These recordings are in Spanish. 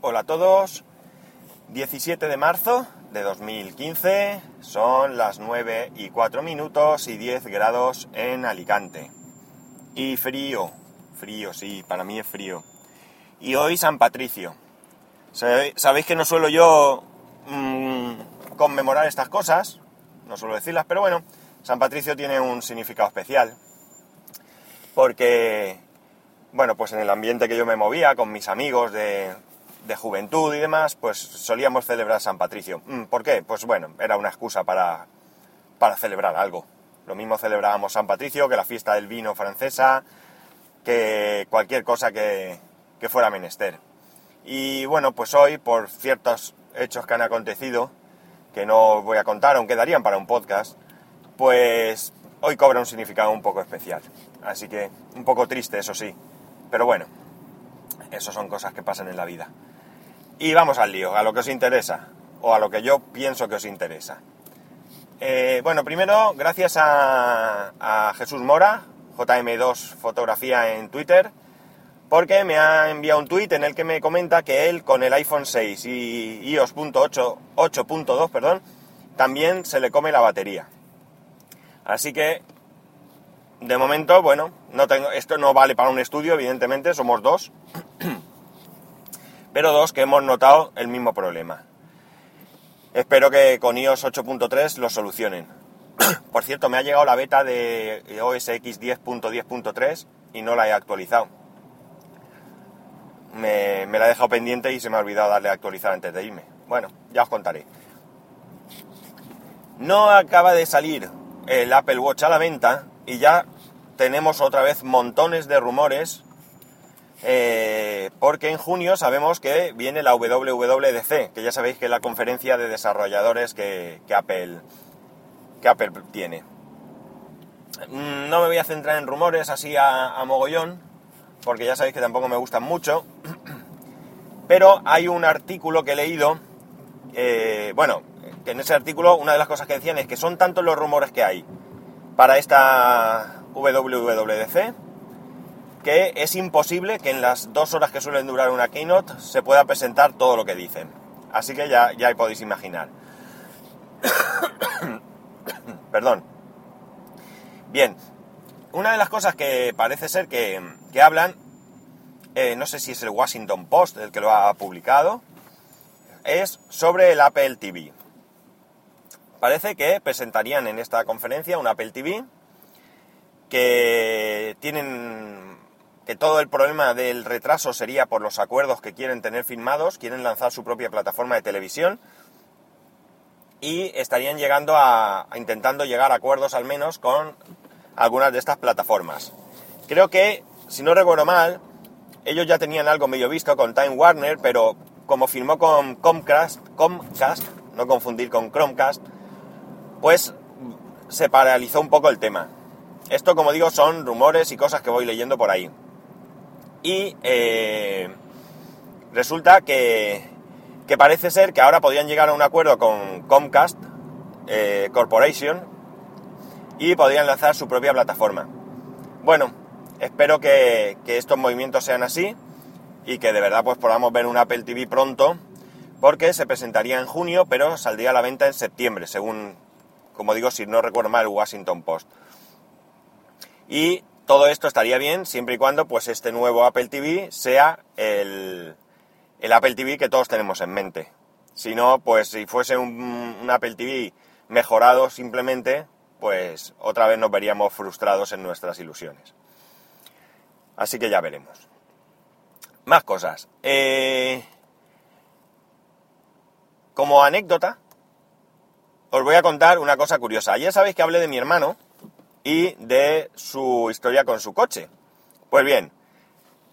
Hola a todos. 17 de marzo de 2015. Son las 9 y 4 minutos y 10 grados en Alicante. Y frío. Frío, sí, para mí es frío. Y hoy San Patricio. Sabéis que no suelo yo mmm, conmemorar estas cosas. No suelo decirlas, pero bueno, San Patricio tiene un significado especial. Porque bueno, pues en el ambiente que yo me movía, con mis amigos de, juventud y demás, pues solíamos celebrar San Patricio. Mm, ¿Por qué? Pues bueno, era una excusa para, para celebrar algo. Lo mismo celebrábamos San Patricio que la fiesta del vino francesa, que cualquier cosa que, que fuera menester. Y bueno, pues hoy, por ciertos hechos que han acontecido, que no voy a contar, aunque darían para un podcast, pues hoy cobra un significado un poco especial. Así que un poco triste, eso sí. Pero bueno, eso son cosas que pasan en la vida. Y vamos al lío, a lo que os interesa, o a lo que yo pienso que os interesa. Eh, bueno, primero, gracias a, Jesús Mora, JM2 Fotografía en Twitter, porque me ha enviado un tweet en el que me comenta que él con el iPhone 6 y iOS 8.2, perdón, también se le come la batería. Así que de momento, bueno, no tengo, esto no vale para un estudio, evidentemente, somos dos, pero dos que hemos notado el mismo problema. Espero que con iOS 8.3 lo solucionen. Por cierto, me ha llegado la beta de OS X 10.10.3 y no la he actualizado. Me, la he dejado pendiente y se me ha olvidado darle a actualizar antes de irme. Bueno, ya os contaré. No acaba de salir el Apple Watch a la venta y ya tenemos otra vez montones de rumores eh, porque en junio sabemos que viene la WWDC, que ya sabéis que es la conferencia de desarrolladores que, Apple, que Apple tiene. Mm, no me voy a centrar en rumores así a, mogollón, porque ya sabéis que tampoco me gustan mucho, pero hay un artículo que he leído, eh, bueno, que en ese artículo una de las cosas que decían es que son tantos los rumores que hay para esta WWDC que es imposible que en las dos horas que suelen durar una keynote se pueda presentar todo lo que dicen. Así que ya, ya podéis imaginar. Perdón. Bien, una de las cosas que parece ser que, hablan, eh, no sé si es el Washington Post el que lo ha publicado, es sobre el Apple TV. Parece que presentarían en esta conferencia un Apple TV que tienen que todo el problema del retraso sería por los acuerdos que quieren tener firmados, quieren lanzar su propia plataforma de televisión y estarían llegando a, intentando llegar a acuerdos al menos con algunas de estas plataformas. Creo que, si no recuerdo mal, ellos ya tenían algo medio visto con Time Warner, pero como firmó con Comcast, Comcast, no confundir con Chromecast, pues se paralizó un poco el tema. Esto, como digo, son rumores y cosas que voy leyendo por ahí. Y eh, resulta que, que, parece ser que ahora podrían llegar a un acuerdo con Comcast eh, Corporation y podrían lanzar su propia plataforma. Bueno, espero que, que, estos movimientos sean así y que de verdad pues podamos ver un Apple TV pronto porque se presentaría en junio pero saldría a la venta en septiembre según como digo si no recuerdo mal el Washington Post y todo esto estaría bien siempre y cuando pues este nuevo Apple TV sea el, Apple TV que todos tenemos en mente. Si no, pues si fuese un, Apple TV mejorado simplemente, pues otra vez nos veríamos frustrados en nuestras ilusiones. Así que ya veremos. Más cosas. Eh, como anécdota, os voy a contar una cosa curiosa. Ayer sabéis que hablé de mi hermano, y de su historia con su coche. Pues bien,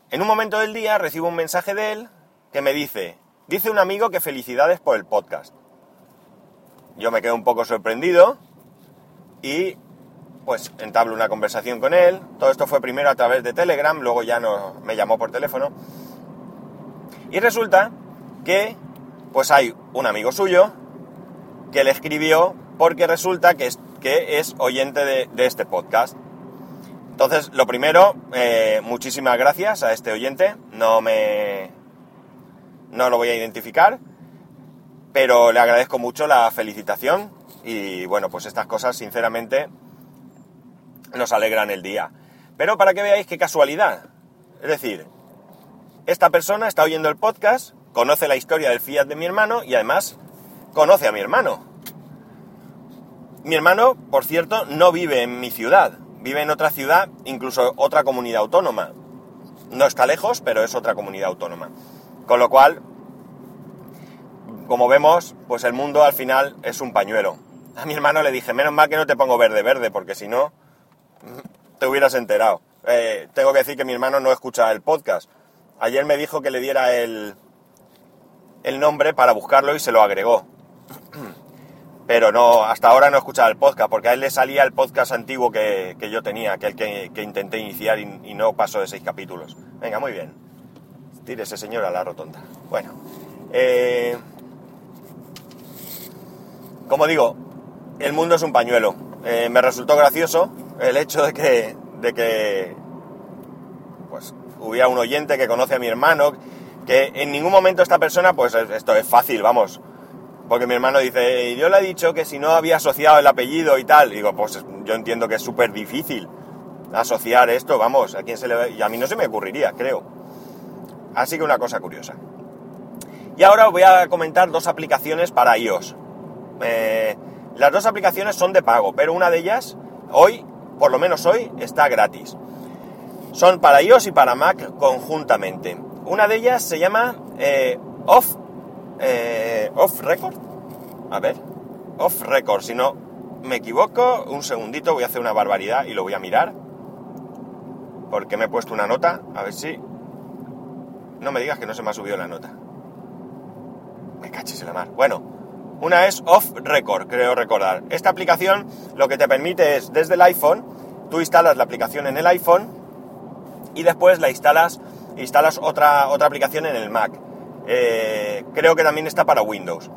en un momento del día recibo un mensaje de él que me dice, dice un amigo que felicidades por el podcast. Yo me quedo un poco sorprendido y pues entablo una conversación con él. Todo esto fue primero a través de Telegram, luego ya no, me llamó por teléfono. Y resulta que pues hay un amigo suyo que le escribió porque resulta que que es oyente de, este podcast. Entonces, lo primero, eh, muchísimas gracias a este oyente. No me, no lo voy a identificar, pero le agradezco mucho la felicitación y bueno, pues estas cosas sinceramente nos alegran el día. Pero para que veáis qué casualidad. Es decir, esta persona está oyendo el podcast, conoce la historia del Fiat de mi hermano y además conoce a mi hermano. Mi hermano, por cierto, no vive en mi ciudad, vive en otra ciudad, incluso otra comunidad autónoma. No está lejos, pero es otra comunidad autónoma. Con lo cual, como vemos, pues el mundo al final es un pañuelo. A mi hermano le dije, menos mal que no te pongo verde verde, porque si no, te hubieras enterado. Eh, tengo que decir que mi hermano no escucha el podcast. Ayer me dijo que le diera el, el nombre para buscarlo y se lo agregó. Pero no, hasta ahora no escuchaba el podcast, porque a él le salía el podcast antiguo que, yo tenía, aquel que, que intenté iniciar y, no pasó de seis capítulos. Venga, muy bien. Tire ese señor a la rotonda. Bueno. Eh, como digo, el mundo es un pañuelo. Eh, me resultó gracioso el hecho de que, de que pues, hubiera un oyente que conoce a mi hermano, que en ningún momento esta persona, pues esto es fácil, vamos, porque mi hermano dice, yo le he dicho que si no había asociado el apellido y tal, digo, pues yo entiendo que es súper difícil asociar esto, vamos, a quién se le y a mí no se me ocurriría, creo. Así que una cosa curiosa. Y ahora os voy a comentar dos aplicaciones para iOS. Eh, las dos aplicaciones son de pago, pero una de ellas, hoy, por lo menos hoy, está gratis. Son para iOS y para Mac conjuntamente. Una de ellas se llama eh, Off, eh, Off Record. A ver, Off Record. Si no me equivoco, un segundito, voy a hacer una barbaridad y lo voy a mirar. Porque me he puesto una nota, a ver si... No me digas que no se me ha subido la nota. Me cachis en la mar. Bueno, una es Off Record, creo recordar. Esta aplicación lo que te permite es, desde el iPhone, tú instalas la aplicación en el iPhone y después la instalas, instalas otra, otra aplicación en el Mac. Eh, creo que también está para Windows.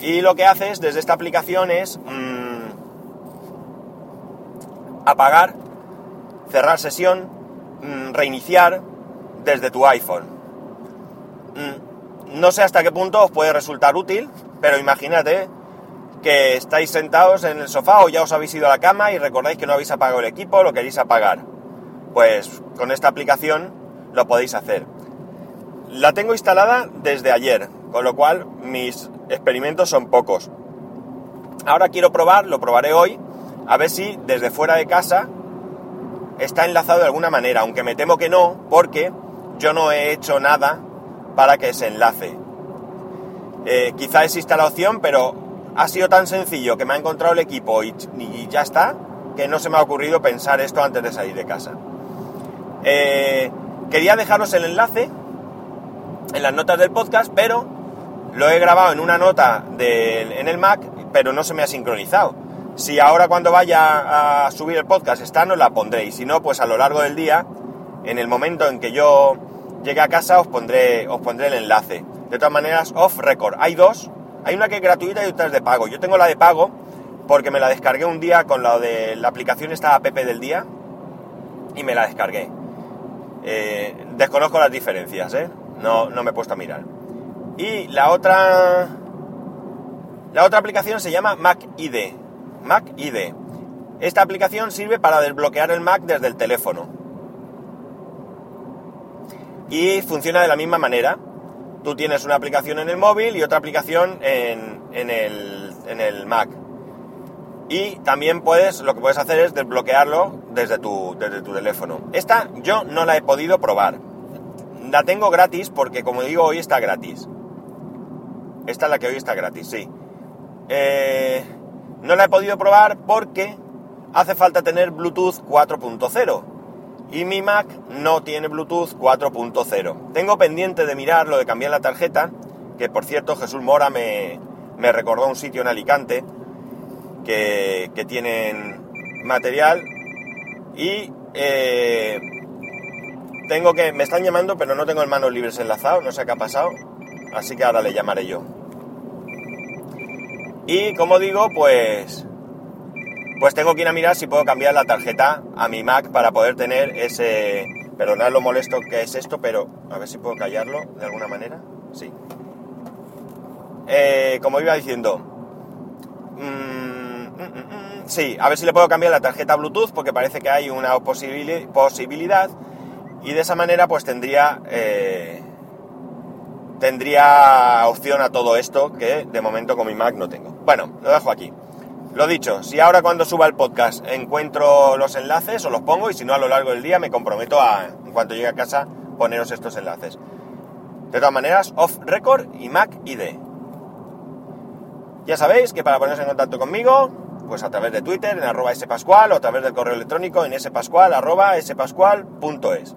Y lo que haces desde esta aplicación es mm, apagar, cerrar sesión, mm, reiniciar desde tu iPhone. Mm, no sé hasta qué punto os puede resultar útil, pero imagínate que estáis sentados en el sofá o ya os habéis ido a la cama y recordáis que no habéis apagado el equipo, lo queréis apagar. Pues con esta aplicación lo podéis hacer. La tengo instalada desde ayer, con lo cual mis experimentos son pocos. Ahora quiero probar, lo probaré hoy, a ver si desde fuera de casa está enlazado de alguna manera, aunque me temo que no, porque yo no he hecho nada para que se enlace. Eh, quizá exista la opción, pero ha sido tan sencillo que me ha encontrado el equipo y, ya está, que no se me ha ocurrido pensar esto antes de salir de casa. Eh, quería dejaros el enlace en las notas del podcast, pero lo he grabado en una nota en el Mac, pero no se me ha sincronizado. Si ahora cuando vaya a subir el podcast está, no la pondré. Y si no, pues a lo largo del día, en el momento en que yo llegue a casa, os pondré, os pondré el enlace. De todas maneras, off record. Hay dos. Hay una que es gratuita y otra es de pago. Yo tengo la de pago porque me la descargué un día con la de la aplicación esta app del día y me la descargué. Eh, desconozco las diferencias, ¿eh? No, no me he puesto a mirar. Y la otra... La otra aplicación se llama Mac ID. Mac ID. Esta aplicación sirve para desbloquear el Mac desde el teléfono. Y funciona de la misma manera tú tienes una aplicación en el móvil y otra aplicación en, el, Mac. Y también puedes, lo que puedes hacer es desbloquearlo desde tu, desde tu teléfono. Esta yo no la he podido probar. La tengo gratis porque, como digo, hoy está gratis. Esta es la que hoy está gratis, sí. Eh, no la he podido probar porque hace falta tener Bluetooth 4.0 y mi Mac no tiene Bluetooth 4.0. Tengo pendiente de mirar lo de cambiar la tarjeta, que por cierto Jesús Mora me, recordó un sitio en Alicante que, tienen material y eh, tengo que... Me están llamando pero no tengo el manos libres enlazado, no sé qué ha pasado, así que ahora le llamaré yo. Y como digo, pues pues tengo que ir a mirar si puedo cambiar la tarjeta a mi Mac para poder tener ese... Perdonad lo molesto que es esto, pero a ver si puedo callarlo de alguna manera. sí. Eh, como iba diciendo, mm, mm, mm, sí, a ver si le puedo cambiar la tarjeta Bluetooth porque parece que hay una posibilidad y de esa manera pues tendría eh, tendría opción a todo esto que de momento con mi Mac no tengo. Bueno, lo dejo aquí. Lo dicho, si ahora cuando suba el podcast encuentro los enlaces, os los pongo y si no a lo largo del día me comprometo a, en cuanto llegue a casa, poneros estos enlaces. De todas maneras, off record y Mac ID. Ya sabéis que para poneros en contacto conmigo, pues a través de Twitter en arroba spascual o a través del correo electrónico en spascual arroba spascual.es.